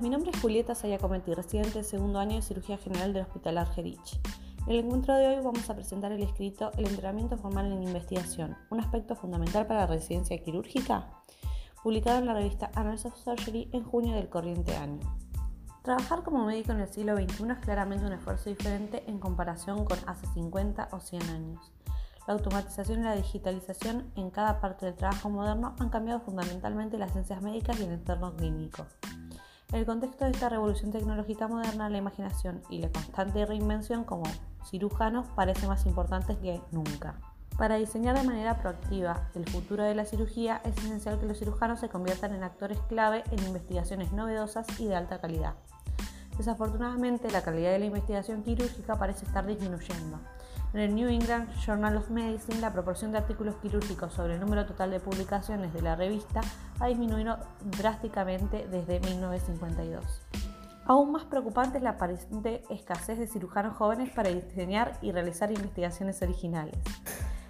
Mi nombre es Julieta Sayacometti, residente del segundo año de Cirugía General del Hospital Argerich. En el encuentro de hoy vamos a presentar el escrito El entrenamiento formal en investigación, un aspecto fundamental para la residencia quirúrgica, publicado en la revista Annals of Surgery en junio del corriente año. Trabajar como médico en el siglo XXI es claramente un esfuerzo diferente en comparación con hace 50 o 100 años. La automatización y la digitalización en cada parte del trabajo moderno han cambiado fundamentalmente las ciencias médicas y el entorno clínico. En el contexto de esta revolución tecnológica moderna, la imaginación y la constante reinvención como cirujanos parece más importantes que nunca. Para diseñar de manera proactiva el futuro de la cirugía es esencial que los cirujanos se conviertan en actores clave en investigaciones novedosas y de alta calidad. Desafortunadamente, la calidad de la investigación quirúrgica parece estar disminuyendo. En el New England Journal of Medicine, la proporción de artículos quirúrgicos sobre el número total de publicaciones de la revista ha disminuido drásticamente desde 1952. Aún más preocupante es la aparente escasez de cirujanos jóvenes para diseñar y realizar investigaciones originales.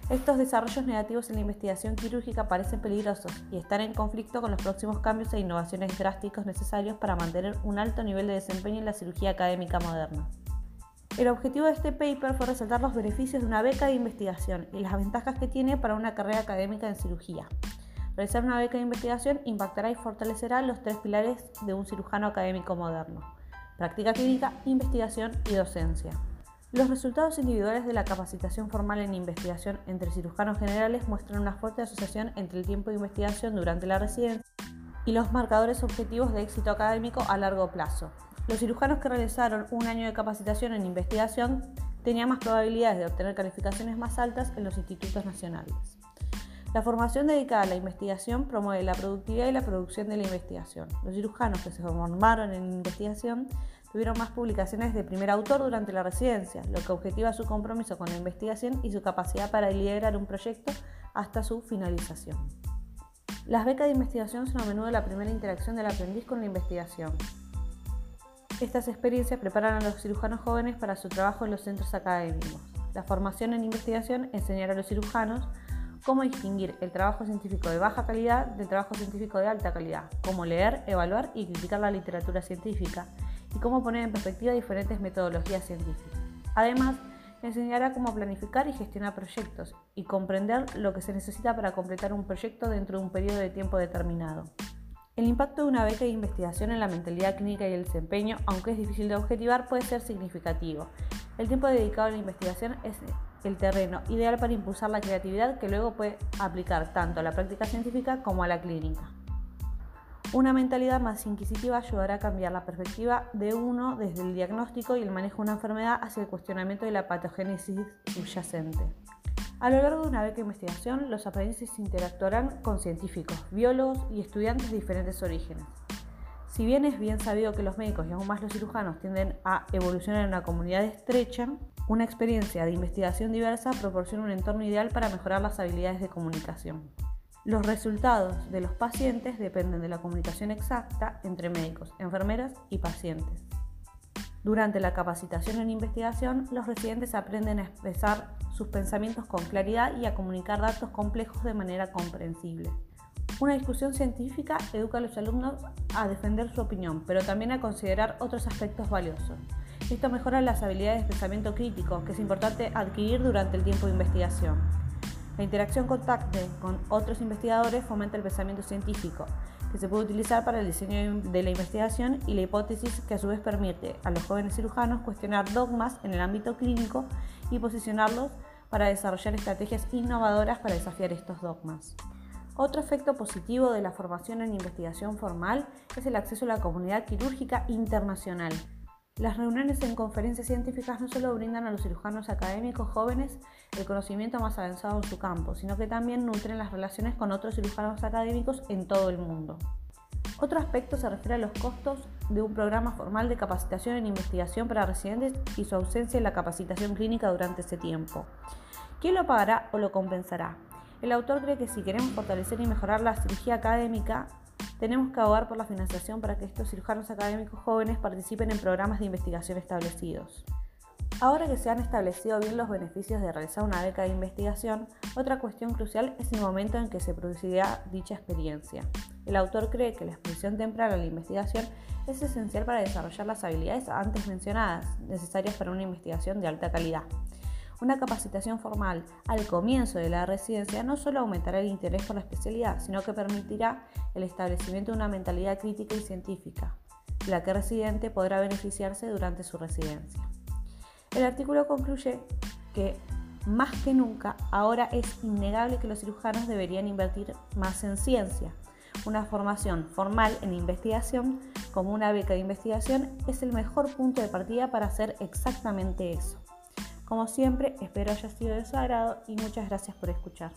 Estos desarrollos negativos en la investigación quirúrgica parecen peligrosos y están en conflicto con los próximos cambios e innovaciones drásticos necesarios para mantener un alto nivel de desempeño en la cirugía académica moderna. El objetivo de este paper fue resaltar los beneficios de una beca de investigación y las ventajas que tiene para una carrera académica en cirugía. Realizar una beca de investigación impactará y fortalecerá los tres pilares de un cirujano académico moderno. Práctica clínica, investigación y docencia. Los resultados individuales de la capacitación formal en investigación entre cirujanos generales muestran una fuerte asociación entre el tiempo de investigación durante la residencia y los marcadores objetivos de éxito académico a largo plazo. Los cirujanos que realizaron un año de capacitación en investigación tenían más probabilidades de obtener calificaciones más altas en los institutos nacionales. La formación dedicada a la investigación promueve la productividad y la producción de la investigación. Los cirujanos que se formaron en investigación tuvieron más publicaciones de primer autor durante la residencia, lo que objetiva su compromiso con la investigación y su capacidad para liderar un proyecto hasta su finalización. Las becas de investigación son a menudo la primera interacción del aprendiz con la investigación. Estas experiencias preparan a los cirujanos jóvenes para su trabajo en los centros académicos. La formación en investigación enseñará a los cirujanos cómo distinguir el trabajo científico de baja calidad del trabajo científico de alta calidad, cómo leer, evaluar y criticar la literatura científica y cómo poner en perspectiva diferentes metodologías científicas. Además, enseñará cómo planificar y gestionar proyectos y comprender lo que se necesita para completar un proyecto dentro de un periodo de tiempo determinado. El impacto de una beca de investigación en la mentalidad clínica y el desempeño, aunque es difícil de objetivar, puede ser significativo. El tiempo dedicado a la investigación es el terreno ideal para impulsar la creatividad que luego puede aplicar tanto a la práctica científica como a la clínica. Una mentalidad más inquisitiva ayudará a cambiar la perspectiva de uno desde el diagnóstico y el manejo de una enfermedad hacia el cuestionamiento de la patogénesis subyacente. A lo largo de una beca de investigación, los aprendices interactuarán con científicos, biólogos y estudiantes de diferentes orígenes. Si bien es bien sabido que los médicos y aún más los cirujanos tienden a evolucionar en una comunidad estrecha, una experiencia de investigación diversa proporciona un entorno ideal para mejorar las habilidades de comunicación. Los resultados de los pacientes dependen de la comunicación exacta entre médicos, enfermeras y pacientes. Durante la capacitación en investigación, los residentes aprenden a expresar sus pensamientos con claridad y a comunicar datos complejos de manera comprensible. Una discusión científica educa a los alumnos a defender su opinión, pero también a considerar otros aspectos valiosos. Esto mejora las habilidades de pensamiento crítico, que es importante adquirir durante el tiempo de investigación. La interacción contacte con otros investigadores fomenta el pensamiento científico, que se puede utilizar para el diseño de la investigación y la hipótesis que a su vez permite a los jóvenes cirujanos cuestionar dogmas en el ámbito clínico y posicionarlos para desarrollar estrategias innovadoras para desafiar estos dogmas. Otro efecto positivo de la formación en investigación formal es el acceso a la comunidad quirúrgica internacional. Las reuniones en conferencias científicas no solo brindan a los cirujanos académicos jóvenes el conocimiento más avanzado en su campo, sino que también nutren las relaciones con otros cirujanos académicos en todo el mundo. Otro aspecto se refiere a los costos de un programa formal de capacitación en investigación para residentes y su ausencia en la capacitación clínica durante ese tiempo. ¿Quién lo pagará o lo compensará? El autor cree que si queremos fortalecer y mejorar la cirugía académica, tenemos que abogar por la financiación para que estos cirujanos académicos jóvenes participen en programas de investigación establecidos. Ahora que se han establecido bien los beneficios de realizar una beca de investigación, otra cuestión crucial es el momento en que se producirá dicha experiencia. El autor cree que la exposición temprana a la investigación es esencial para desarrollar las habilidades antes mencionadas, necesarias para una investigación de alta calidad. Una capacitación formal al comienzo de la residencia no solo aumentará el interés por la especialidad, sino que permitirá el establecimiento de una mentalidad crítica y científica, de la que el residente podrá beneficiarse durante su residencia. El artículo concluye que más que nunca ahora es innegable que los cirujanos deberían invertir más en ciencia. Una formación formal en investigación, como una beca de investigación, es el mejor punto de partida para hacer exactamente eso. Como siempre, espero haya sido de su agrado y muchas gracias por escuchar.